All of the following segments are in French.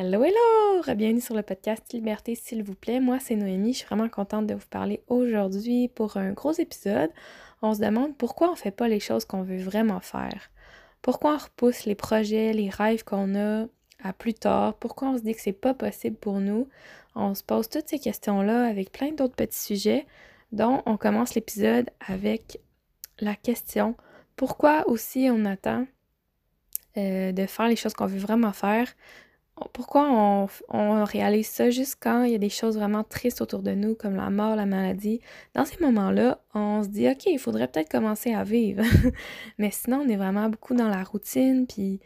Hello, hello! Bienvenue sur le podcast Liberté, s'il vous plaît. Moi, c'est Noémie. Je suis vraiment contente de vous parler aujourd'hui pour un gros épisode. On se demande pourquoi on fait pas les choses qu'on veut vraiment faire. Pourquoi on repousse les projets, les rêves qu'on a à plus tard? Pourquoi on se dit que c'est pas possible pour nous? On se pose toutes ces questions-là avec plein d'autres petits sujets, dont on commence l'épisode avec la question pourquoi aussi on attend euh, de faire les choses qu'on veut vraiment faire pourquoi on, réalise ça juste quand il y a des choses vraiment tristes autour de nous, comme la mort, la maladie? Dans ces moments-là, on se dit, OK, il faudrait peut-être commencer à vivre. Mais sinon, on est vraiment beaucoup dans la routine, puis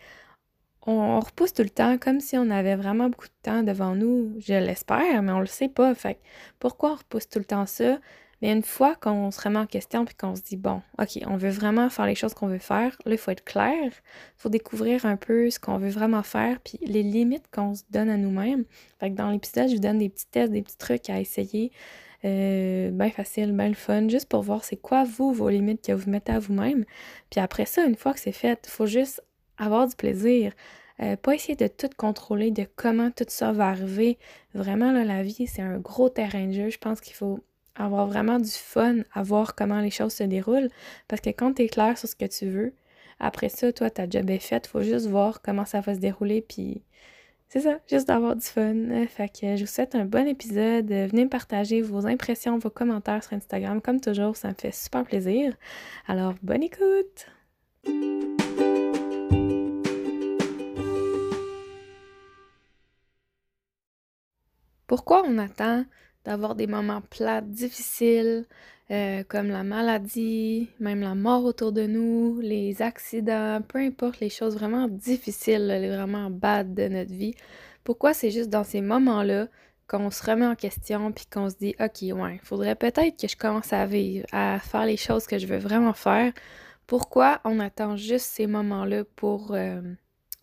on, repousse tout le temps comme si on avait vraiment beaucoup de temps devant nous. Je l'espère, mais on le sait pas. Fait pourquoi on repousse tout le temps ça? Mais une fois qu'on se remet en question puis qu'on se dit, bon, OK, on veut vraiment faire les choses qu'on veut faire, là, il faut être clair. Il faut découvrir un peu ce qu'on veut vraiment faire puis les limites qu'on se donne à nous-mêmes. Fait que dans l'épisode, je vous donne des petits tests, des petits trucs à essayer. Euh, bien facile, bien le fun, juste pour voir c'est quoi vous, vos limites que vous mettez à vous-même. Puis après ça, une fois que c'est fait, il faut juste avoir du plaisir. Euh, pas essayer de tout contrôler, de comment tout ça va arriver. Vraiment, là, la vie, c'est un gros terrain de jeu. Je pense qu'il faut avoir vraiment du fun à voir comment les choses se déroulent. Parce que quand tu es clair sur ce que tu veux, après ça, toi, ta job est faite. Faut juste voir comment ça va se dérouler. Puis c'est ça, juste d'avoir du fun. Fait que je vous souhaite un bon épisode. Venez me partager vos impressions, vos commentaires sur Instagram. Comme toujours, ça me fait super plaisir. Alors, bonne écoute! Pourquoi on attend d'avoir des moments plats, difficiles, euh, comme la maladie, même la mort autour de nous, les accidents, peu importe les choses vraiment difficiles, les vraiment bad de notre vie. Pourquoi c'est juste dans ces moments-là qu'on se remet en question puis qu'on se dit OK, ouais, faudrait peut-être que je commence à vivre, à faire les choses que je veux vraiment faire. Pourquoi on attend juste ces moments-là pour euh,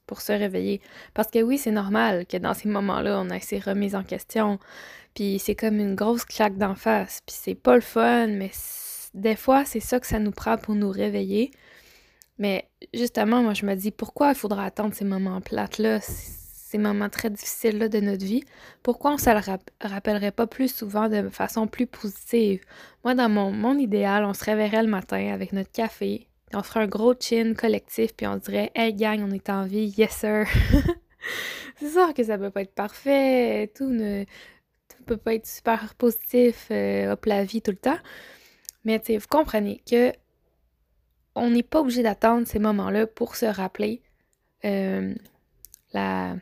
pour se réveiller. Parce que oui, c'est normal que dans ces moments-là, on ait ces remises en question. Puis c'est comme une grosse claque d'en face. Puis c'est pas le fun, mais des fois, c'est ça que ça nous prend pour nous réveiller. Mais justement, moi, je me dis, pourquoi il faudra attendre ces moments plates-là, ces moments très difficiles-là de notre vie? Pourquoi on ne se le rappellerait pas plus souvent de façon plus positive? Moi, dans mon, mon idéal, on se réveillerait le matin avec notre café, on ferait un gros chin collectif, puis on dirait Hey gang, on est en vie, yes sir. c'est sûr que ça peut pas être parfait, tout ne peut pas être super positif, euh, hop la vie tout le temps. Mais vous comprenez que on n'est pas obligé d'attendre ces moments-là pour se rappeler euh, la,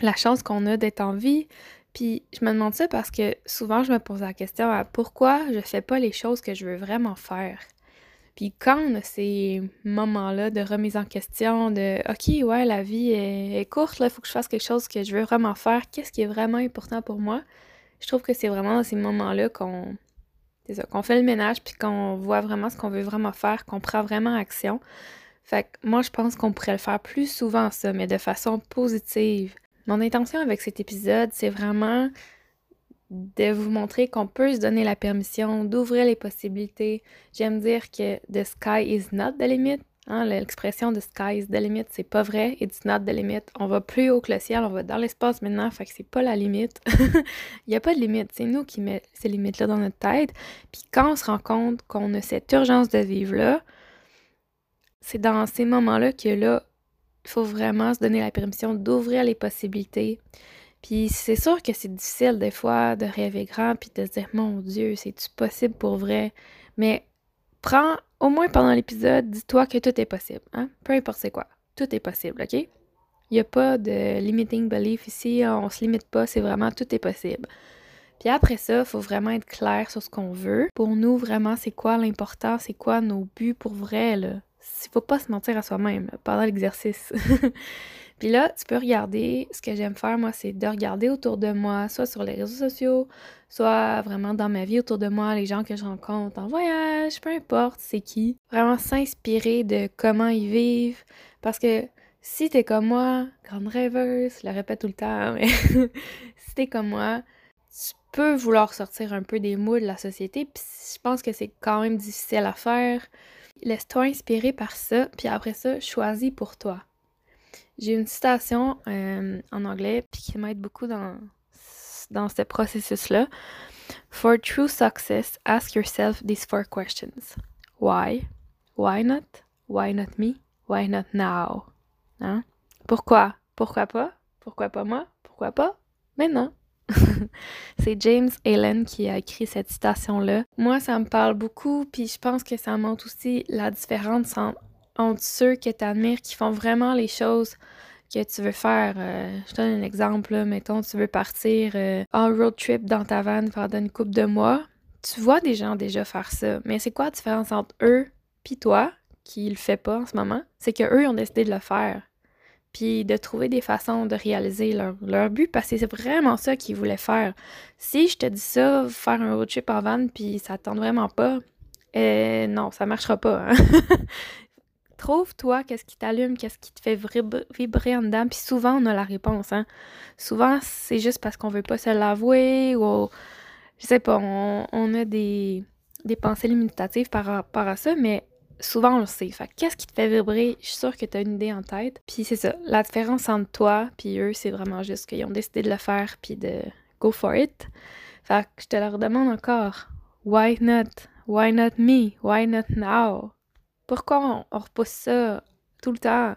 la chance qu'on a d'être en vie. Puis je me demande ça parce que souvent je me pose la question pourquoi je fais pas les choses que je veux vraiment faire. Puis quand on a ces moments-là de remise en question, de OK, ouais, la vie est, courte, là, il faut que je fasse quelque chose que je veux vraiment faire, qu'est-ce qui est vraiment important pour moi? Je trouve que c'est vraiment dans ces moments-là qu'on qu'on fait le ménage puis qu'on voit vraiment ce qu'on veut vraiment faire, qu'on prend vraiment action. Fait que moi, je pense qu'on pourrait le faire plus souvent, ça, mais de façon positive. Mon intention avec cet épisode, c'est vraiment de vous montrer qu'on peut se donner la permission d'ouvrir les possibilités. J'aime dire que the sky is not the limit. Hein, l'expression the sky is the limit, c'est pas vrai. It's not the limit. On va plus haut que le ciel, on va dans l'espace maintenant, fait que c'est pas la limite. Il n'y a pas de limite. C'est nous qui mettons ces limites-là dans notre tête. Puis quand on se rend compte qu'on a cette urgence de vivre-là, c'est dans ces moments-là que là, il faut vraiment se donner la permission d'ouvrir les possibilités. Puis c'est sûr que c'est difficile des fois de rêver grand puis de se dire mon Dieu, c'est-tu possible pour vrai? Mais prends au moins pendant l'épisode, dis-toi que tout est possible. Hein? Peu importe c'est quoi. Tout est possible, OK? Il n'y a pas de limiting belief ici, on se limite pas, c'est vraiment tout est possible. Puis après ça, il faut vraiment être clair sur ce qu'on veut. Pour nous, vraiment, c'est quoi l'important, c'est quoi nos buts pour vrai, là? Il faut pas se mentir à soi-même pendant l'exercice. Puis là, tu peux regarder, ce que j'aime faire, moi, c'est de regarder autour de moi, soit sur les réseaux sociaux, soit vraiment dans ma vie autour de moi, les gens que je rencontre en voyage, peu importe c'est qui. Vraiment s'inspirer de comment ils vivent. Parce que si t'es comme moi, grande rêveuse, je le répète tout le temps, mais si t'es comme moi, tu peux vouloir sortir un peu des mots de la société, puis je pense que c'est quand même difficile à faire. Laisse-toi inspirer par ça, puis après ça, choisis pour toi. J'ai une citation euh, en anglais puis qui m'aide beaucoup dans, dans ce processus-là. For true success, ask yourself these four questions. Why? Why not? Why not me? Why not now? Hein? Pourquoi? Pourquoi pas? Pourquoi pas moi? Pourquoi pas? Maintenant. c'est James Allen qui a écrit cette citation-là. Moi, ça me parle beaucoup, puis je pense que ça montre aussi la différence entre ceux que tu admires qui font vraiment les choses que tu veux faire. Euh, je donne un exemple, mettons, tu veux partir euh, en road trip dans ta van pendant une couple de mois. Tu vois des gens déjà faire ça, mais c'est quoi la différence entre eux puis toi, qui le fait pas en ce moment? C'est que eux ont décidé de le faire puis de trouver des façons de réaliser leur, but, parce que c'est vraiment ça qu'ils voulaient faire. Si je te dis ça, faire un road trip en van, puis ça tente vraiment pas, euh, non, ça marchera pas. Hein. Trouve-toi qu'est-ce qui t'allume, qu'est-ce qui te fait vibrer en dedans, puis souvent on a la réponse. Hein. Souvent, c'est juste parce qu'on veut pas se l'avouer, ou je sais pas, on, a des, des pensées limitatives par rapport à ça, mais souvent on le sait. Fait qu'est-ce qui te fait vibrer? Je suis sûre que tu as une idée en tête. Puis c'est ça, la différence entre toi puis eux, c'est vraiment juste qu'ils ont décidé de le faire puis de go for it. Fait que je te leur demande encore, why not? Why not me? Why not now? Pourquoi on, repousse ça tout le temps?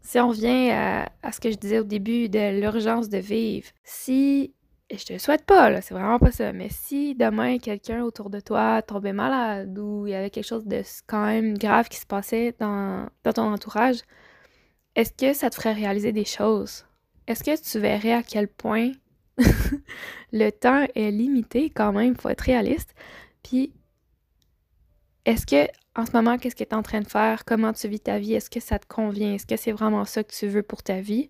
Si on revient à, ce que je disais au début de l'urgence de vivre, si et je te le souhaite pas, c'est vraiment pas ça. Mais si demain quelqu'un autour de toi tombait malade ou il y avait quelque chose de quand même grave qui se passait dans, ton entourage, est-ce que ça te ferait réaliser des choses? Est-ce que tu verrais à quel point le temps est limité quand même, faut être réaliste. Puis, est-ce que en ce moment, qu'est-ce que tu es en train de faire? Comment tu vis ta vie? Est-ce que ça te convient? Est-ce que c'est vraiment ça que tu veux pour ta vie?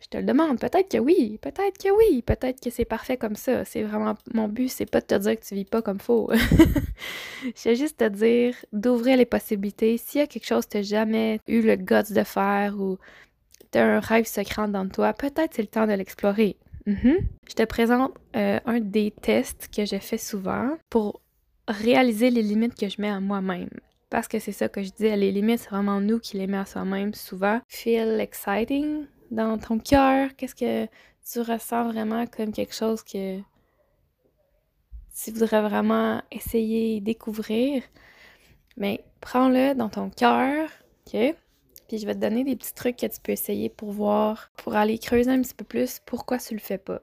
Je te le demande. Peut-être que oui, peut-être que oui, peut-être que c'est parfait comme ça. C'est vraiment mon but, c'est pas de te dire que tu vis pas comme faux. Je juste te dire d'ouvrir les possibilités. S'il y a quelque chose que tu jamais eu le guts de faire ou tu as un rêve secret dans toi, peut-être c'est le temps de l'explorer. Mm-hmm. Je te présente euh, un des tests que je fais souvent pour réaliser les limites que je mets à moi-même. Parce que c'est ça que je dis, les limites, c'est vraiment nous qui les mettons à soi-même souvent. Feel exciting, dans ton cœur? Qu'est-ce que tu ressens vraiment comme quelque chose que tu voudrais vraiment essayer, découvrir? Mais prends-le dans ton cœur, OK? Puis je vais te donner des petits trucs que tu peux essayer pour voir, pour aller creuser un petit peu plus pourquoi tu le fais pas.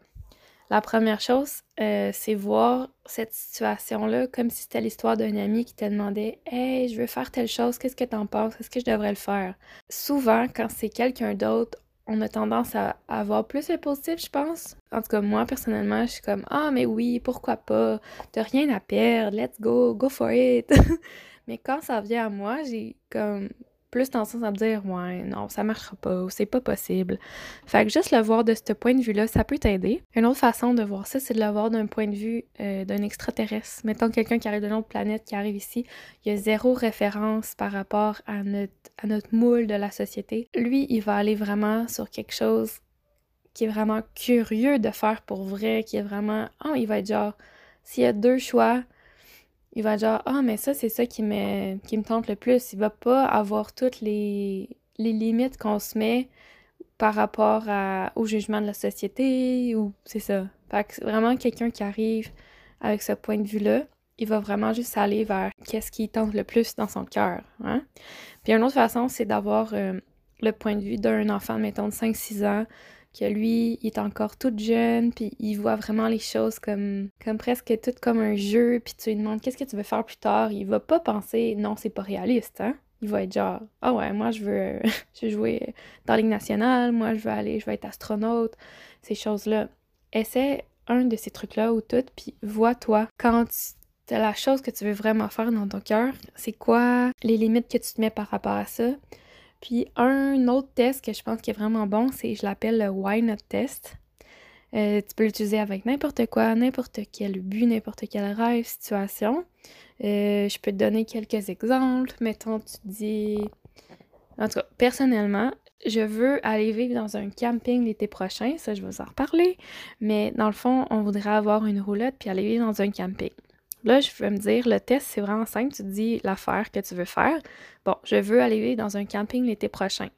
La première chose, euh, c'est voir cette situation-là comme si c'était l'histoire d'un ami qui te demandait Hey, je veux faire telle chose, qu'est-ce que t'en penses? Est-ce que je devrais le faire? Souvent, quand c'est quelqu'un d'autre, on a tendance à avoir plus le positif, je pense. En tout cas, moi, personnellement, je suis comme Ah, mais oui, pourquoi pas? T'as rien à perdre, let's go, go for it. mais quand ça vient à moi, j'ai comme plus tendance à me dire ouais, non, ça marchera pas, c'est pas possible. Fait que juste le voir de ce point de vue-là, ça peut t'aider. Une autre façon de voir ça, c'est de le voir d'un point de vue euh, d'un extraterrestre. Mettons quelqu'un qui arrive d'une autre planète, qui arrive ici, il y a zéro référence par rapport à notre, à notre moule de la société. Lui, il va aller vraiment sur quelque chose qui est vraiment curieux de faire pour vrai, qui est vraiment, oh, il va être genre, s'il y a deux choix, il va dire Ah, mais ça, c'est ça qui me, qui me tente le plus. Il va pas avoir toutes les, les limites qu'on se met par rapport à, au jugement de la société ou c'est ça. Fait que vraiment quelqu'un qui arrive avec ce point de vue-là, il va vraiment juste aller vers qu'est-ce qui tente le plus dans son cœur. Hein? Puis une autre façon, c'est d'avoir euh, le point de vue d'un enfant, mettons, de 5-6 ans, lui, il est encore tout jeune, puis il voit vraiment les choses comme, presque tout comme un jeu, puis tu lui demandes qu'est-ce que tu veux faire plus tard, il va pas penser non, c'est pas réaliste, hein? Il va être genre Ah ouais, moi je veux, je jouer dans la Ligue nationale, moi je veux aller, je veux être astronaute, ces choses-là. Essaie un de ces trucs-là ou tout, puis vois-toi quand tu la chose que tu veux vraiment faire dans ton cœur, c'est quoi les limites que tu te mets par rapport à ça? Puis un autre test que je pense qui est vraiment bon, c'est je l'appelle le Why Not Test. Euh, tu peux l'utiliser avec n'importe quoi, n'importe quel but, n'importe quel rêve, situation. Euh, je peux te donner quelques exemples. Mettons, tu dis. En tout cas, personnellement, je veux aller vivre dans un camping l'été prochain. Ça, je vais vous en reparler. Mais dans le fond, on voudrait avoir une roulette puis aller vivre dans un camping. Là, je veux me dire, le test, c'est vraiment simple. Tu te dis l'affaire que tu veux faire. Bon, je veux aller dans un camping l'été prochain.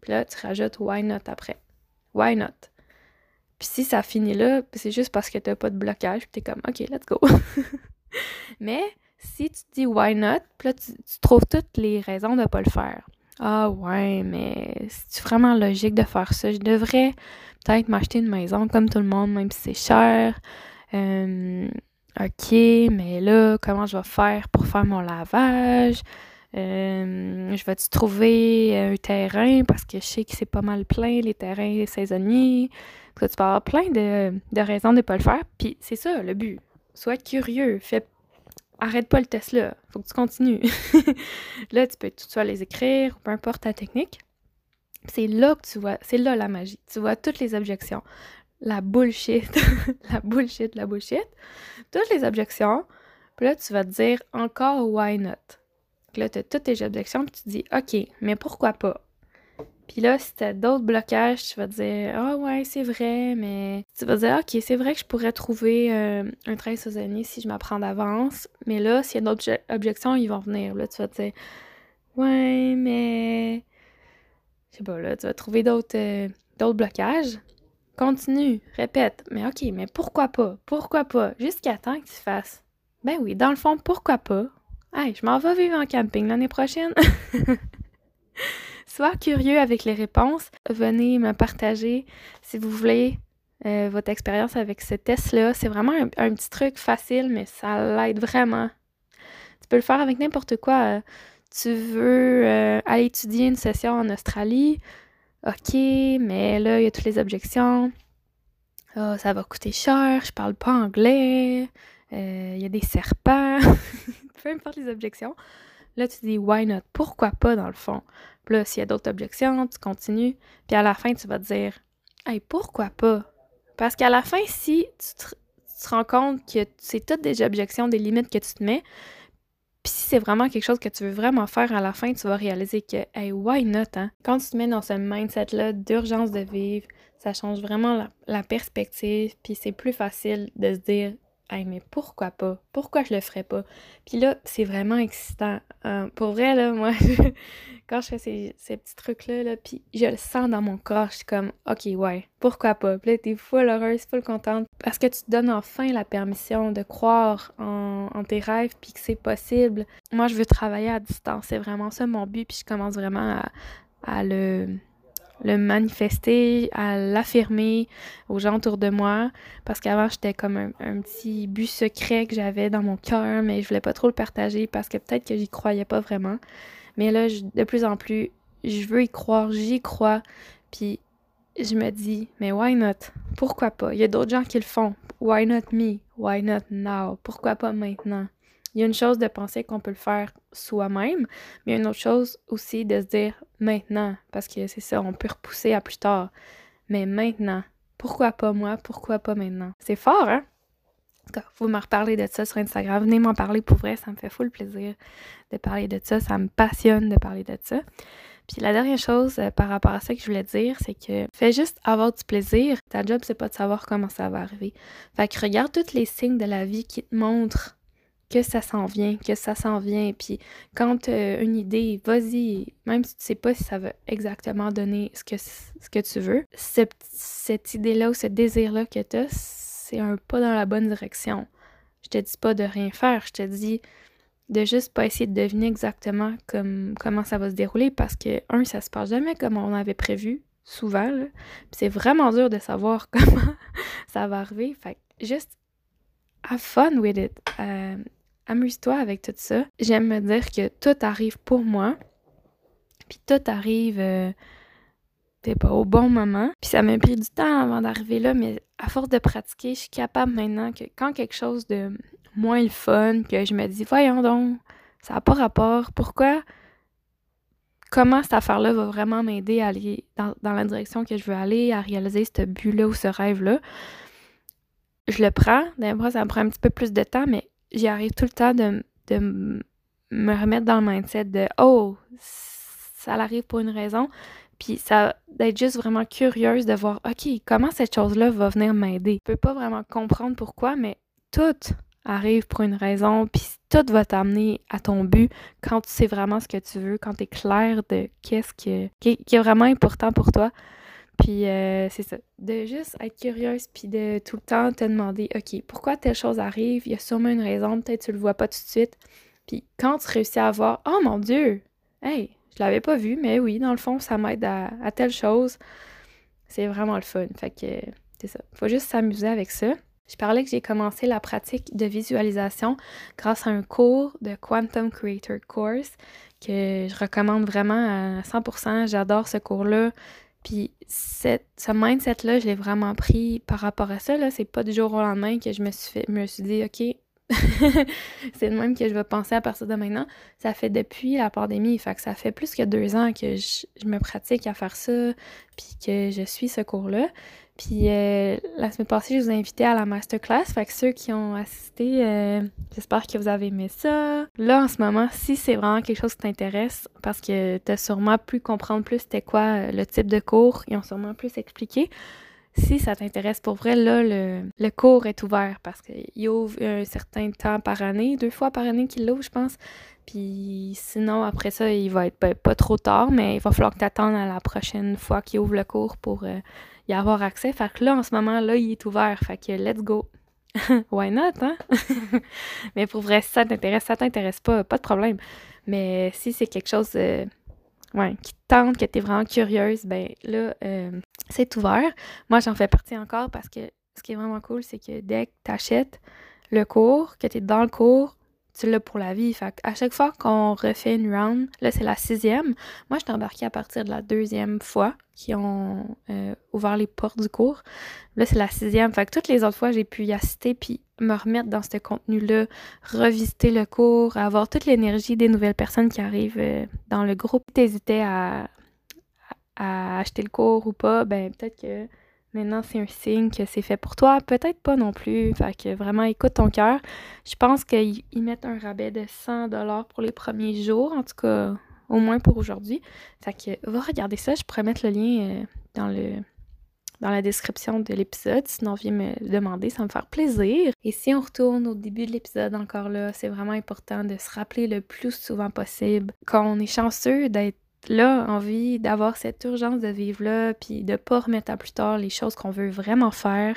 Puis là, tu rajoutes why not après? Why not? Puis si ça finit là, c'est juste parce que t'as pas de blocage, puis t'es comme, OK, let's go. Mais si tu dis why not, puis là, tu, trouves toutes les raisons de pas le faire. Ah ouais, mais c'est vraiment logique de faire ça? Je devrais peut-être m'acheter une maison comme tout le monde, même si c'est cher. Euh, ok, mais là, comment je vais faire pour faire mon lavage? Euh, je vais-tu trouver un terrain? Parce que je sais que c'est pas mal plein, les terrains saisonniers. tu peux avoir plein de, de raisons de ne pas le faire. Puis c'est ça, le but. Sois curieux. Fais arrête pas le test là, faut que tu continues. là, tu peux tout soit les écrire, peu importe ta technique. C'est là que tu vois, c'est là la magie. Tu vois toutes les objections. La bullshit, la bullshit, la bullshit. Toutes les objections. Puis là, tu vas te dire encore why not. Là, tu as toutes tes objections, puis tu te dis OK, mais pourquoi pas? Puis là, si t'as d'autres blocages, tu vas te dire Ah ouais, c'est vrai, mais tu vas te dire OK, c'est vrai que je pourrais trouver euh, un train saisonnier si je m'apprends d'avance. Mais là, s'il y a d'autres objections, ils vont venir. Là, tu vas te dire Ouais, mais. Je sais pas, là, tu vas trouver d'autres euh, d'autres blocages. Continue, répète. Mais OK, mais pourquoi pas? Pourquoi pas? Jusqu'à temps que tu fasses. Ben oui, dans le fond, pourquoi pas? Hey, je m'en vais vivre en camping l'année prochaine. Sois curieux avec les réponses. Venez me partager si vous voulez euh, votre expérience avec ce test-là. C'est vraiment un, petit truc facile, mais ça l'aide vraiment. Tu peux le faire avec n'importe quoi. Euh, tu veux euh, aller étudier une session en Australie. OK, mais là, il y a toutes les objections. Oh, ça va coûter cher, je parle pas anglais. Il y a des serpents. Peu importe les objections. Là, tu dis why not? Pourquoi pas dans le fond? Puis là, s'il y a d'autres objections, tu continues. Puis à la fin, tu vas te dire Hey, pourquoi pas? Parce qu'à la fin, si tu te, rends compte que c'est toutes des objections, des limites que tu te mets, puis si c'est vraiment quelque chose que tu veux vraiment faire à la fin, tu vas réaliser que, hey, why not, hein? Quand tu te mets dans ce mindset-là d'urgence de vivre, ça change vraiment la, la perspective, puis c'est plus facile de se dire, hey, mais pourquoi pas? Pourquoi je le ferais pas? Puis là, c'est vraiment excitant. Euh, pour vrai, là, moi, quand je fais ces, petits trucs-là, je le sens dans mon corps, je suis comme, ok, ouais, pourquoi pas? Puis là, t'es full heureuse, full contente, parce que tu te donnes enfin la permission de croire en, tes rêves, puis que c'est possible. Moi, je veux travailler à distance, c'est vraiment ça mon but, puis je commence vraiment à le le manifester, à l'affirmer aux gens autour de moi. Parce qu'avant, j'étais comme un, petit but secret que j'avais dans mon cœur, mais je voulais pas trop le partager parce que peut-être que j'y croyais pas vraiment. Mais là, de plus en plus, je veux y croire, j'y crois. Puis je me dis, mais why not? Pourquoi pas? Il y a d'autres gens qui le font. Why not me? Why not now? Pourquoi pas maintenant? Il y a une chose de penser qu'on peut le faire soi-même, mais une autre chose aussi de se dire maintenant, parce que c'est ça, on peut repousser à plus tard. Mais maintenant, pourquoi pas moi? Pourquoi pas maintenant? C'est fort, hein? Vous me reparler de ça sur Instagram. Venez m'en parler pour vrai, ça me fait full plaisir de parler de ça. Ça me passionne de parler de ça. Puis la dernière chose euh, par rapport à ça que je voulais dire, c'est que fais juste avoir du plaisir. Ta job, c'est pas de savoir comment ça va arriver. Fait que regarde tous les signes de la vie qui te montrent que ça s'en vient, que ça s'en vient. Puis quand tu as une idée, vas-y, même si tu sais pas si ça va exactement donner ce que, ce que tu veux, cette idée-là ou ce désir-là que tu as, c'est un pas dans la bonne direction. Je te dis pas de rien faire, je te dis de juste pas essayer de deviner exactement comme, comment ça va se dérouler parce que, un, ça se passe jamais comme on avait prévu, souvent, c'est vraiment dur de savoir comment ça va arriver. Fait juste have fun with it. Euh, amuse-toi avec tout ça. J'aime me dire que tout arrive pour moi, puis tout arrive euh, pas au bon moment. Puis ça m'a pris du temps avant d'arriver là, mais à force de pratiquer, je suis capable maintenant que quand quelque chose de moins le fun, que je me dis, voyons donc, ça n'a pas rapport, pourquoi, comment cette affaire-là va vraiment m'aider à aller dans, la direction que je veux aller, à réaliser ce but-là ou ce rêve-là. Je le prends, d'abord ça me prend un petit peu plus de temps, mais j'y arrive tout le temps de, me remettre dans le mindset de oh, ça arrive pour une raison. Puis ça d'être juste vraiment curieuse de voir OK, comment cette chose-là va venir m'aider? Je peux pas vraiment comprendre pourquoi, mais tout arrive pour une raison, puis tout va t'amener à ton but quand tu sais vraiment ce que tu veux, quand tu es clair de qu'est-ce que, qui, est vraiment important pour toi. Puis euh, c'est ça, de juste être curieuse puis de tout le temps te demander, OK, pourquoi telle chose arrive? Il y a sûrement une raison, peut-être tu le vois pas tout de suite. Puis quand tu réussis à voir, oh mon Dieu, hey, je l'avais pas vu, mais oui, dans le fond, ça m'aide à, à, telle chose. C'est vraiment le fun. Fait que c'est ça. Faut juste s'amuser avec ça. Je parlais que j'ai commencé la pratique de visualisation grâce à un cours de Quantum Creator Course que je recommande vraiment à 100%. J'adore ce cours-là. Puis cette, ce mindset-là, je l'ai vraiment pris par rapport à ça. Là. C'est pas du jour au lendemain que je me suis, fait, me suis dit, OK, c'est le même que je vais penser à partir de maintenant. Ça fait depuis la pandémie, que ça fait plus que deux ans que je, je me pratique à faire ça, puis que je suis ce cours-là. Puis euh, la semaine passée, je vous ai invité à la masterclass. Fait que ceux qui ont assisté, euh, j'espère que vous avez aimé ça. Là, en ce moment, si c'est vraiment quelque chose qui t'intéresse, parce que tu as sûrement pu comprendre plus c'était quoi euh, le type de cours, ils ont sûrement plus expliqué. Si ça t'intéresse pour vrai, là, le, le cours est ouvert parce qu'il ouvre un certain temps par année, deux fois par année qu'il l'ouvre, je pense. Puis sinon, après ça, il va être ben, pas trop tard, mais il va falloir que tu attendes à la prochaine fois qu'il ouvre le cours pour y avoir accès. Fait que là, en ce moment, là, il est ouvert. Fait que let's go. Why not, hein? Mais pour vrai, si ça t'intéresse, ça t'intéresse pas, pas de problème. Mais si c'est quelque chose ouais, qui te tente, que t'es vraiment curieuse, ben là, euh, c'est ouvert. Moi, j'en fais partie encore parce que ce qui est vraiment cool, c'est que dès que t'achètes le cours, que t'es dans le cours, tu l'as pour la vie. Fait à chaque fois qu'on refait une round, là c'est la sixième, moi je embarquée à partir de la deuxième fois qui ont euh, ouvert les portes du cours. Là c'est la sixième. Fait que toutes les autres fois j'ai pu y assister puis me remettre dans ce contenu-là, revisiter le cours, avoir toute l'énergie des nouvelles personnes qui arrivent euh, dans le groupe. T'hésitais à, à acheter le cours ou pas, ben peut-être que Maintenant, c'est un signe que c'est fait pour toi. Peut-être pas non plus. Fait que vraiment, écoute ton cœur. Je pense qu'ils mettent un rabais de 100 pour les premiers jours, en tout cas, au moins pour aujourd'hui. Fait que va regarder ça. Je pourrais mettre le lien euh, dans le dans la description de l'épisode. Sinon, viens me demander, ça me faire plaisir. Et si on retourne au début de l'épisode encore là, c'est vraiment important de se rappeler le plus souvent possible qu'on est chanceux d'être là, envie d'avoir cette urgence de vivre là, puis de pas remettre à plus tard les choses qu'on veut vraiment faire.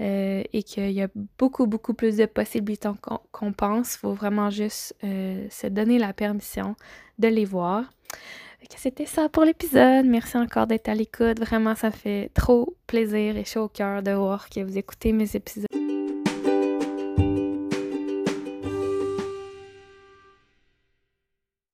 Euh, et qu'il y a beaucoup, beaucoup plus de possibilités qu'on pense. Il faut vraiment juste euh, se donner la permission de les voir. C'était ça pour l'épisode. Merci encore d'être à l'écoute. Vraiment, ça fait trop plaisir et chaud au cœur de voir que vous écoutez mes épisodes.